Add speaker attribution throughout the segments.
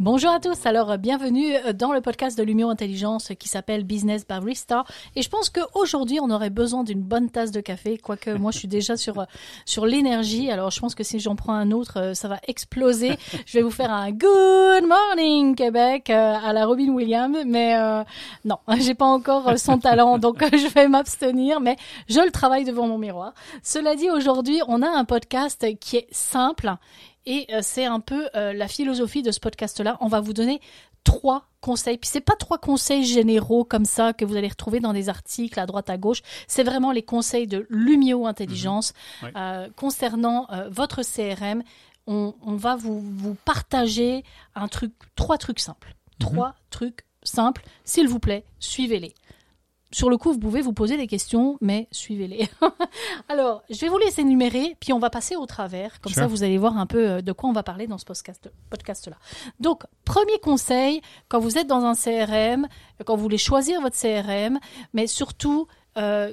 Speaker 1: Bonjour à tous, alors euh, bienvenue euh, dans le podcast de l'Union Intelligence qui s'appelle Business Barista. Et je pense qu'aujourd'hui, on aurait besoin d'une bonne tasse de café, quoique moi je suis déjà sur, euh, sur l'énergie. Alors je pense que si j'en prends un autre, ça va exploser. Je vais vous faire un Good Morning Québec à la Robin Williams, mais euh, non, j'ai pas encore son talent, donc je vais m'abstenir, mais je le travaille devant mon miroir. Cela dit, aujourd'hui, on a un podcast qui est simple et euh, c'est un peu euh, la philosophie de ce podcast-là. On va vous donner trois conseils. Puis c'est pas trois conseils généraux comme ça que vous allez retrouver dans des articles à droite à gauche. C'est vraiment les conseils de Lumio Intelligence
Speaker 2: Mhm.
Speaker 1: Euh, concernant euh, votre CRM. On, on va vous, vous partager un truc, trois trucs simples. Trois trucs simples. S'il vous plaît, suivez-les. Sur le coup, vous pouvez vous poser des questions, mais suivez-les. Alors, je vais vous les énumérer, puis on va passer au travers. Comme
Speaker 2: Sure.
Speaker 1: ça, vous allez voir un peu euh, de quoi on va parler dans ce podcast- podcast-là. Donc, premier conseil, quand vous êtes dans un CRM, quand vous voulez choisir votre CRM, mais surtout euh,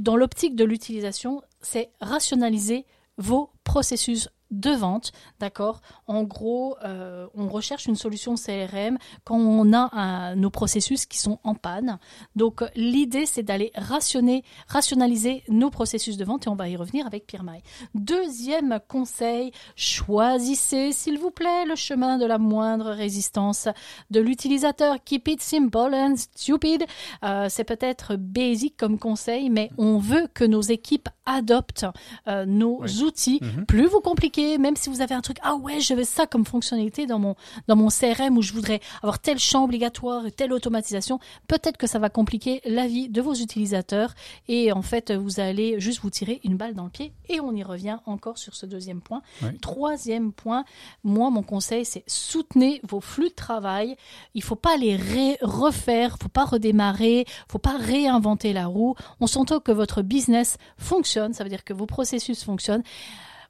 Speaker 1: dans l'optique de l'utilisation, c'est rationaliser vos processus de vente, d'accord? En gros, euh, on recherche une solution CRM quand on a un- nos processus qui sont en panne. Donc, l'idée, c'est d'aller rationner, rationaliser nos processus de vente et on va y revenir avec Pierre Maille. Deuxième conseil, choisissez, s'il vous plaît, le chemin de la moindre résistance de l'utilisateur. Keep it simple and stupid. Euh, c'est peut-être basic comme conseil, mais on veut que nos équipes adoptent euh, nos
Speaker 2: Oui.
Speaker 1: outils.
Speaker 2: Mhm.
Speaker 1: Plus vous compliquez, même si vous avez un truc, ah ouais, je veux ça comme fonctionnalité dans mon, dans mon CRM où je voudrais avoir tel champ obligatoire et telle automatisation, peut-être que ça va compliquer la vie de vos utilisateurs et en fait, vous allez juste vous tirer une balle dans le pied et on y revient encore sur ce deuxième point.
Speaker 2: Oui.
Speaker 1: Troisième point, moi, mon conseil, c'est soutenez vos flux de travail. Il faut pas les ré- refaire, faut pas redémarrer, faut pas réinventer la roue. On s'entend que votre business fonctionne, ça veut dire que vos processus fonctionnent.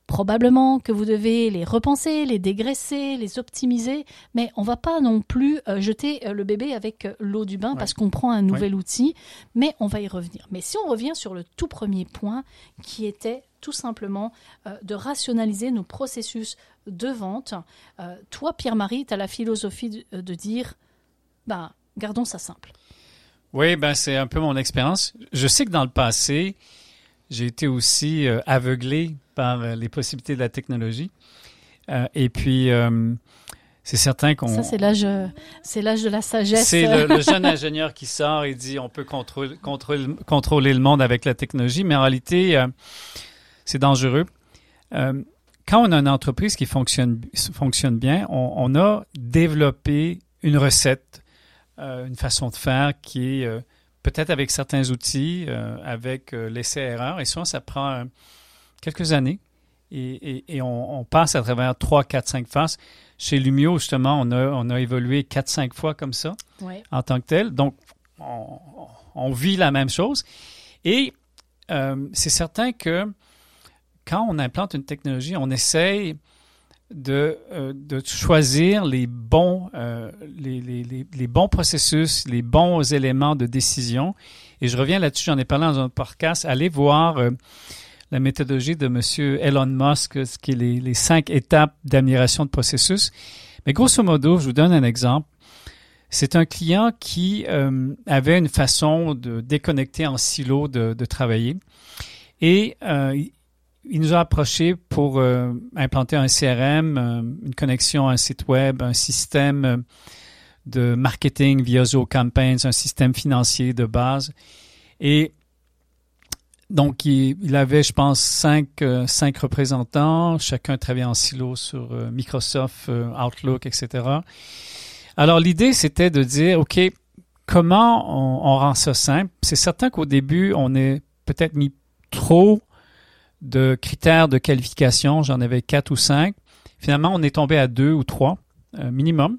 Speaker 1: Probablement que vous devez les repenser, les dégraisser, les optimiser, mais on va pas non plus euh, jeter euh, le bébé avec euh, l'eau du bain
Speaker 2: Ouais.
Speaker 1: parce qu'on prend un nouvel outil, mais on va y revenir. Mais si on revient sur le tout premier point qui était tout simplement euh, de rationaliser nos processus de vente, euh, toi Pierre-Marie, tu as la philosophie de, de dire, ben, gardons ça simple.
Speaker 2: Oui, ben c'est un peu mon expérience. Je sais que dans le passé, j'ai été aussi aveuglé par euh, les possibilités de la technologie. Euh, et puis, euh, c'est certain qu'on...
Speaker 1: Ça, c'est l'âge, c'est l'âge de la sagesse.
Speaker 2: C'est le, le jeune ingénieur qui sort et dit on peut contrôler, contrôler, contrôler le monde avec la technologie, mais en réalité, euh, c'est dangereux. Quand on a une entreprise qui fonctionne, fonctionne bien, on, on a développé une recette, une façon de faire qui est peut-être avec certains outils, avec l'essai-erreur, et souvent ça prend quelques années. Et, et- et on, on passe à travers trois, quatre, cinq phases. Chez Lumio, justement, on a, on a évolué quatre, cinq fois comme ça
Speaker 1: Ouais.
Speaker 2: en tant que tel. Donc, on, on vit la même chose. Et euh, c'est certain que quand on implante une technologie, on essaye de, euh, de choisir les bons, euh, les, les- les- les bons processus, les bons éléments de décision. Et je reviens là-dessus, j'en ai parlé dans un podcast. Allez voir la méthodologie de M. Elon Musk, ce qui est les, cinq étapes d'admiration de processus. Mais grosso modo, je vous donne un exemple. C'est un client qui euh, avait une façon de déconnecter en silo de, travailler. Et euh, il- nous a approché pour euh, implanter un CRM, une connexion à un site web, un système de marketing via Zoho Campaigns, un système financier de base. Et donc, il, avait, je pense, cinq, euh, cinq représentants. Chacun travaillait en silo sur euh, Microsoft, euh, Outlook, etc. Alors, l'idée, c'était de dire, OK, comment on, on rend ça simple? C'est certain qu'au début, on est peut-être mis trop de critères de qualification. J'en avais quatre ou cinq. Finalement, on est tombé à deux ou trois minimum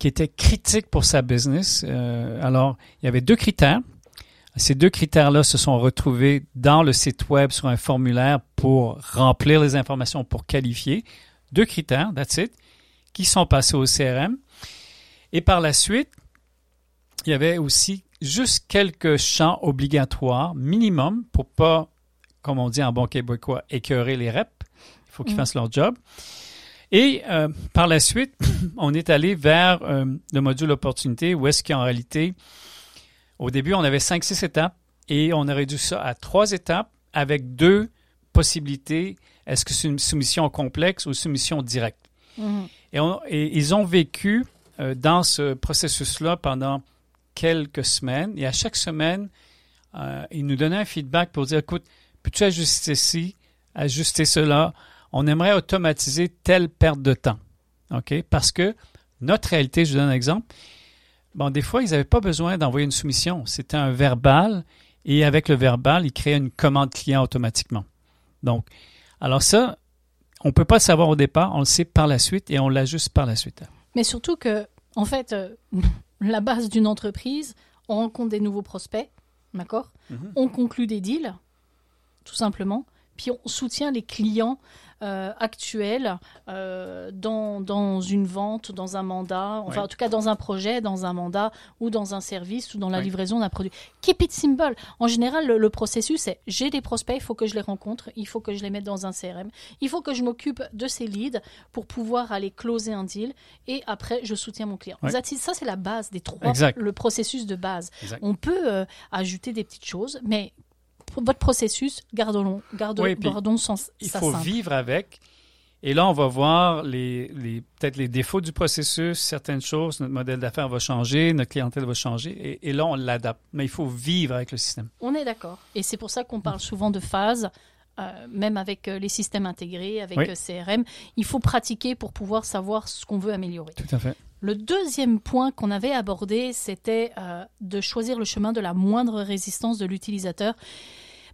Speaker 2: qui étaient critiques pour sa business. Alors, il y avait deux critères. Ces deux critères-là se sont retrouvés dans le site web sur un formulaire pour remplir les informations pour qualifier. Deux critères, that's it, qui sont passés au CRM. Et par la suite, il y avait aussi juste quelques champs obligatoires, minimum, pour pas, comme on dit en bon québécois, écœurer les reps. Il faut qu'ils
Speaker 1: Mm.
Speaker 2: fassent leur job. Et euh, par la suite, on est allé vers euh, le module opportunité où est-ce qu'en réalité, au début, on avait 5-6 étapes et on a réduit ça à trois étapes avec deux possibilités. Est-ce que c'est une soumission complexe ou une soumission directe?
Speaker 1: Mhm.
Speaker 2: Et, on- et ils ont vécu euh, dans ce processus-là pendant quelques semaines. Et à chaque semaine, euh, ils nous donnaient un feedback pour dire, écoute, peux-tu ajuster ci, ajuster cela? On aimerait automatiser telle perte de temps. OK? Parce que notre réalité, je vous donne un exemple. Bon, des fois, ils n'avaient pas besoin d'envoyer une soumission. C'était un verbal. Et avec le verbal, ils créaient une commande client automatiquement. Donc, alors ça, on ne peut pas le savoir au départ, on le sait par la suite et on l'ajuste par la suite.
Speaker 1: Mais surtout que, en fait, euh, la base d'une entreprise, on rencontre des nouveaux prospects, d'accord?
Speaker 2: Mhm.
Speaker 1: On conclut des deals, tout simplement. Puis on soutient les clients euh, actuels euh, dans, dans une vente, dans un mandat, enfin en tout cas dans un projet, dans un mandat ou dans un service ou dans la livraison d'un produit. Keep it simple. En général, le, le processus, c'est j'ai des prospects, il faut que je les rencontre, il faut que je les mette dans un CRM, il faut que je m'occupe de ces leads pour pouvoir aller closer un deal et après je soutiens mon client. Ça, c'est la base des trois,
Speaker 2: Exact.
Speaker 1: le processus de base.
Speaker 2: Exact.
Speaker 1: On peut euh, ajouter des petites choses, mais votre processus, gardons, gardons,
Speaker 2: Oui,
Speaker 1: gardons sans,
Speaker 2: Il
Speaker 1: ça
Speaker 2: faut
Speaker 1: simple.
Speaker 2: vivre avec. Et là, on va voir les, les- peut-être les défauts du processus, certaines choses, notre modèle d'affaires va changer, notre clientèle va changer, et, et là, on l'adapte. Mais il faut vivre avec le système.
Speaker 1: On est d'accord. Et c'est pour ça qu'on parle souvent de phases, euh, même avec euh, les systèmes intégrés, avec
Speaker 2: Oui.
Speaker 1: euh, CRM. Il faut pratiquer pour pouvoir savoir ce qu'on veut améliorer.
Speaker 2: Tout à fait.
Speaker 1: Le deuxième point qu'on avait abordé, c'était euh, de choisir le chemin de la moindre résistance de l'utilisateur.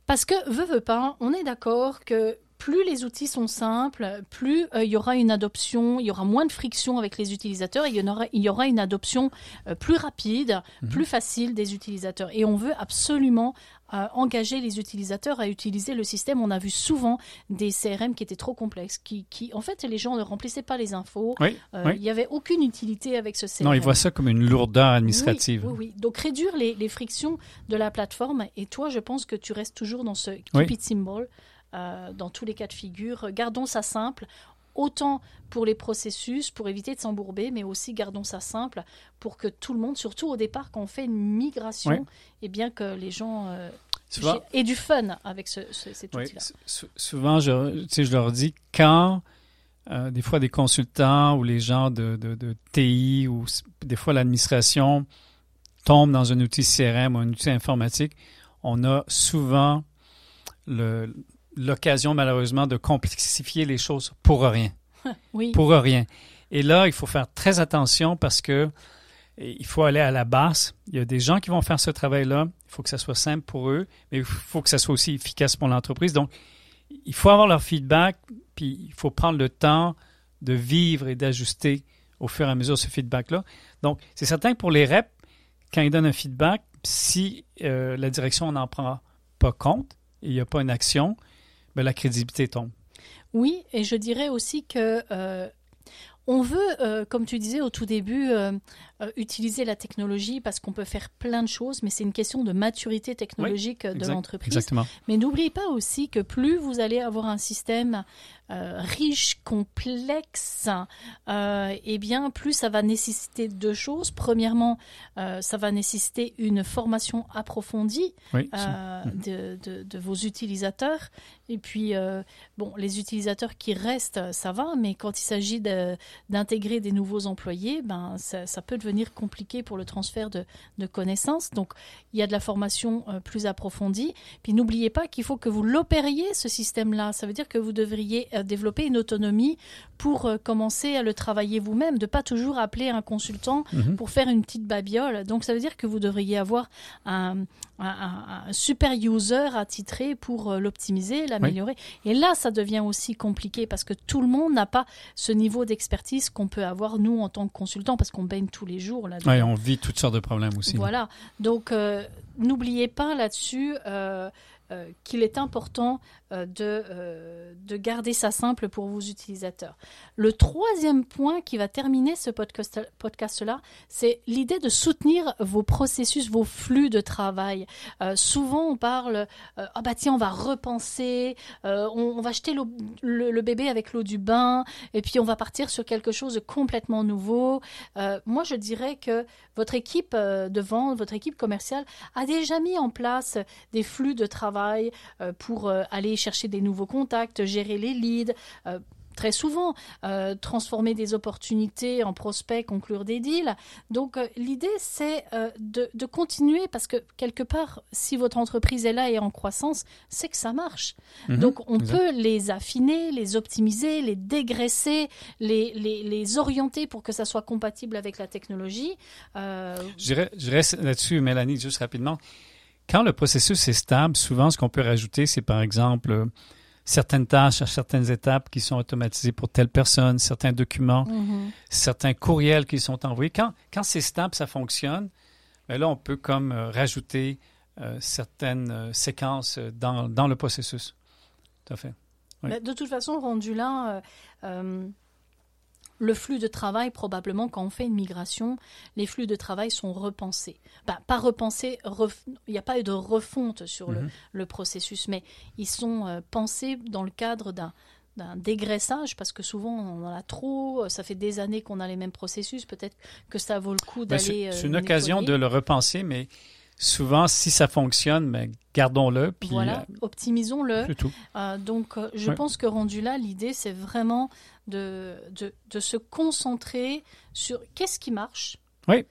Speaker 1: Parce que, veut, veut pas, on est d'accord que plus les outils sont simples, plus euh, il y aura une adoption, il y aura moins de friction avec les utilisateurs, et il y, aura, y aura une adoption euh, plus rapide,
Speaker 2: Mhm.
Speaker 1: plus facile des utilisateurs. Et on veut absolument euh, engager les utilisateurs à utiliser le système. On a vu souvent des CRM qui étaient trop complexes, qui, qui en fait, les gens ne remplissaient pas les infos,
Speaker 2: Oui,
Speaker 1: euh,
Speaker 2: oui.
Speaker 1: il n'y avait aucune utilité avec ce CRM.
Speaker 2: Non, ils voient ça comme une lourdeur administrative.
Speaker 1: Oui, oui. Donc réduire les, les frictions de la plateforme. Et toi, je pense que tu restes toujours dans ce keep it simple, euh, dans tous les cas de figure. Gardons ça simple. Autant pour les processus, pour éviter de s'embourber, mais aussi gardons ça simple pour que tout le monde, surtout au départ, quand on fait une migration,
Speaker 2: Oui.
Speaker 1: et bien que les gens euh,
Speaker 2: Souvent,
Speaker 1: aient du fun avec ce, ce- cet
Speaker 2: oui,
Speaker 1: outil-là.
Speaker 2: sou- sou- souvent je, tu sais, je leur dis quand euh, des fois des consultants ou les gens de, de- de TI ou des fois l'administration tombent dans un outil CRM ou un outil informatique, on a souvent le- l'occasion malheureusement de complexifier les choses pour rien.
Speaker 1: Oui,
Speaker 2: pour rien. Et là, il faut faire très attention parce que eh, il faut aller à la base. Il y a des gens qui vont faire ce travail-là. Il faut que ça soit simple pour eux, mais il faut que ça soit aussi efficace pour l'entreprise. Donc, il faut avoir leur feedback, puis il faut prendre le temps de vivre et d'ajuster au fur et à mesure ce feedback-là. Donc, c'est certain que pour les reps, quand ils donnent un feedback, si euh, la direction n'en prend pas compte, et il n'y a pas une action, ben, la crédibilité tombe.
Speaker 1: Oui, et je dirais aussi que euh, on veut, euh, comme tu disais au tout début, euh, euh, utiliser la technologie parce qu'on peut faire plein de choses, mais c'est une question de maturité technologique euh, de l'entreprise. Mais n'oubliez pas aussi que plus vous allez avoir un système euh, riche, complexe, euh, eh bien, plus ça va nécessiter deux choses. Premièrement, ça va nécessiter une formation approfondie
Speaker 2: Oui.
Speaker 1: de, de- de vos utilisateurs. Et puis, bon, les utilisateurs qui restent, ça va, mais quand il s'agit de- d'intégrer des nouveaux employés, ben, ça, ça peut devenir compliqué pour le transfert de, de connaissances. Donc, il y a de la formation euh, plus approfondie. Puis, n'oubliez pas qu'il faut que vous l'opériez, ce système-là. Ça veut dire que vous devriez euh, développer une autonomie pour euh, commencer à le travailler vous-même, de pas toujours appeler un consultant
Speaker 2: Mhm.
Speaker 1: pour faire une petite babiole. Donc ça veut dire que vous devriez avoir un, un- super user attitré pour euh, l'optimiser, l'améliorer. Et là, ça devient aussi compliqué parce que tout le monde n'a pas ce niveau d'expertise qu'on peut avoir nous en tant que consultant parce qu'on baigne tous les jours là.
Speaker 2: Oui, on vit toutes sortes de problèmes aussi.
Speaker 1: Voilà. Donc, euh, n'oubliez pas là-dessus, euh, euh, qu'il est important de, euh, de garder ça simple pour vos utilisateurs. Le troisième point qui va terminer ce podcast-là, podcast c'est l'idée de soutenir vos processus, vos flux de travail. souvent, on parle, ah bah tiens, on va repenser, on, va jeter le, bébé avec l'eau du bain, et puis on va partir sur quelque chose de complètement nouveau. moi, je dirais que votre équipe de vente, votre équipe commerciale a déjà mis en place des flux de travail pour aller chercher des nouveaux contacts, gérer les leads, euh, très souvent, euh, transformer des opportunités en prospects, conclure des deals. Donc euh, l'idée, c'est de, continuer parce que quelque part, si votre entreprise est là et en croissance, c'est que ça marche. Mhm. Donc on peut les affiner, les optimiser, les dégraisser, les, les, orienter pour que ça soit compatible avec la technologie.
Speaker 2: Je reste là-dessus, Mélanie, juste rapidement. Quand le processus est stable, souvent, ce qu'on peut rajouter, c'est par exemple euh, certaines tâches à certaines étapes qui sont automatisées pour telle personne, certains documents, mm-hmm. certains courriels qui sont envoyés. Quand, quand c'est stable, ça fonctionne, mais là, on peut comme euh, rajouter euh, certaines séquences dans, dans, le processus. Tout à fait.
Speaker 1: De toute façon, rendu là, le flux de travail, probablement, quand on fait une migration, les flux de travail sont repensés. Ben, pas repensés, il n'y a pas eu de refonte sur le, mhm. processus, mais ils sont euh, pensés dans le cadre d'un dégraissage parce que souvent on en a trop, ça fait des années qu'on a les mêmes processus, peut-être que ça vaut le coup ben, d'aller.
Speaker 2: C'est une euh, occasion de le repenser, mais souvent, si ça fonctionne, mais gardons-le.
Speaker 1: voilà, euh, optimisons-le. Euh, donc, euh, je pense que rendu là, l'idée, c'est vraiment de, de, se concentrer sur qu'est-ce qui marche.
Speaker 2: Oui.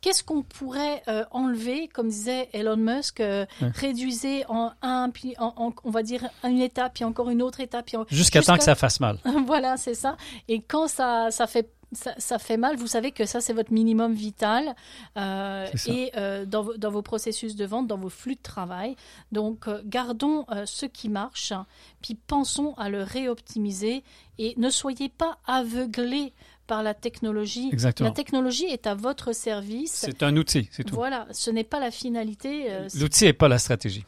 Speaker 1: Qu'est-ce qu'on pourrait enlever, comme disait Elon Musk, réduisez en un, puis en, on va dire une étape, puis encore une autre étape.
Speaker 2: Jusqu'à temps que ça fasse mal.
Speaker 1: voilà, c'est ça. Et quand ça, ça fait ça, fait mal. Vous savez que ça, c'est votre minimum vital. Euh, et euh, dans, vos processus de vente, dans vos flux de travail. Donc, euh, gardons ce qui marche, puis pensons à le réoptimiser. Et ne soyez pas aveuglés par la technologie.
Speaker 2: Exactement.
Speaker 1: La technologie est à votre service.
Speaker 2: C'est un outil, c'est tout.
Speaker 1: Voilà, ce n'est pas la finalité.
Speaker 2: L'outil n'est pas la stratégie.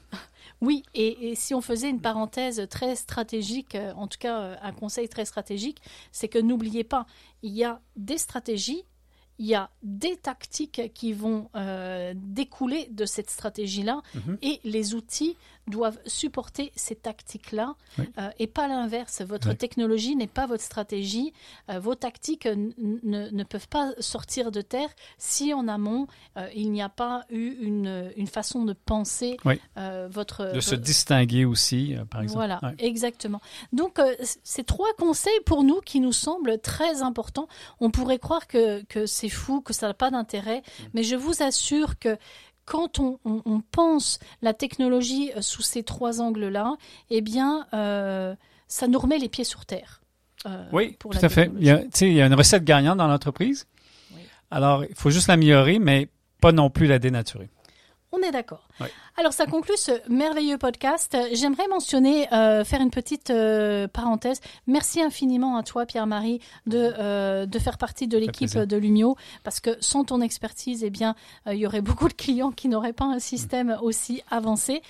Speaker 1: Oui, et, si on faisait une parenthèse très stratégique, euh, en tout cas euh, un conseil très stratégique, c'est que n'oubliez pas, il y a des stratégies, il y a des tactiques qui vont euh, découler de cette stratégie-là mhm. et les outils doivent supporter ces tactiques-là euh, et pas l'inverse. Votre technologie n'est pas votre stratégie. Euh, vos tactiques ne peuvent pas sortir de terre si en amont il n'y a pas eu une, une façon de penser votre.
Speaker 2: De se distinguer aussi, par exemple.
Speaker 1: Voilà, exactement. Donc, ces trois conseils pour nous qui nous semblent très importants. On pourrait croire que, que c'est fou, que ça n'a pas d'intérêt, mm. mais je vous assure que quand on, pense la technologie euh, sous ces trois angles-là, eh bien, euh, ça nous remet les pieds sur terre.
Speaker 2: Euh, oui, tout à fait. Il y, a, il y, a, une recette gagnante dans l'entreprise. Alors, il faut juste l'améliorer, mais pas non plus la dénaturer.
Speaker 1: On est d'accord. Alors, ça conclut ce merveilleux podcast. J'aimerais mentionner, euh, faire une petite euh, parenthèse. Merci infiniment à toi, Pierre-Marie, de, euh, de faire partie de l'équipe de Lumio, parce que sans ton expertise, eh bien, il y aurait beaucoup de clients qui n'auraient pas un système aussi avancé.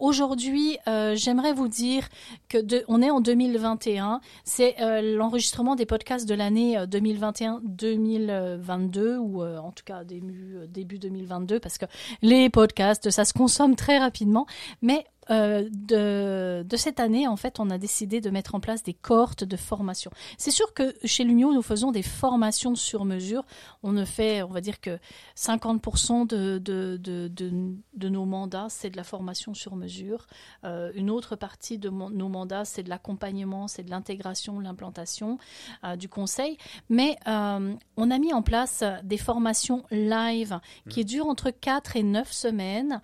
Speaker 1: Aujourd'hui, j'aimerais vous dire que de, on est en 2021. C'est l'enregistrement des podcasts de l'année 2021-2022, ou en tout cas début, début 2022, parce que les podcast, ça se consomme très rapidement, mais euh, de, de, cette année, en fait, on a décidé de mettre en place des cohortes de formation. C'est sûr que chez Lumio, nous faisons des formations sur mesure. On ne fait, on va dire que 50% de, de, de, de, nos mandats, c'est de la formation sur mesure. Euh, une autre partie de nos mandats, c'est de l'accompagnement, c'est de l'intégration, l'implantation, euh, du conseil. Mais on a mis en place des formations live qui mmh. durent entre 4 et 9 semaines,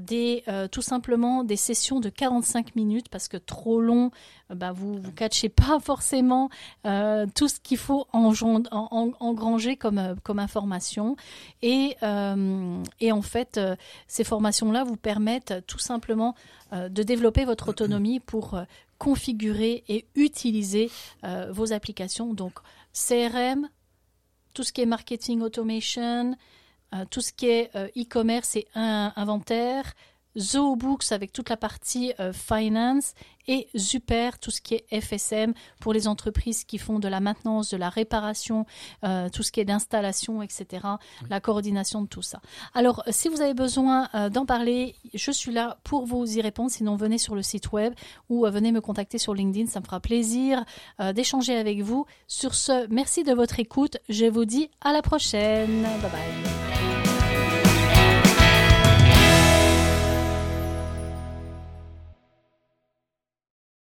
Speaker 1: des, tout simplement des sessions de 45 minutes parce que trop long, euh, bah, vous vous catchez pas forcément euh, tout ce qu'il faut engranger comme, euh, comme information. Et, en fait, ces formations-là vous permettent tout simplement de développer votre autonomie pour configurer et utiliser vos applications. Donc, CRM, tout ce qui est marketing automation, tout ce qui est e-commerce et inventaire, ZooBooks avec toute la partie euh, finance et Super, tout ce qui est FSM pour les entreprises qui font de la maintenance, de la réparation, euh, tout ce qui est d'installation, etc., la coordination de tout ça. Alors, euh, si vous avez besoin euh, d'en parler, je suis là pour vous y répondre. Sinon, venez sur le site web ou venez me contacter sur LinkedIn. Ça me fera plaisir d'échanger avec vous. Sur ce, merci de votre écoute. Je vous dis à la prochaine. Bye bye.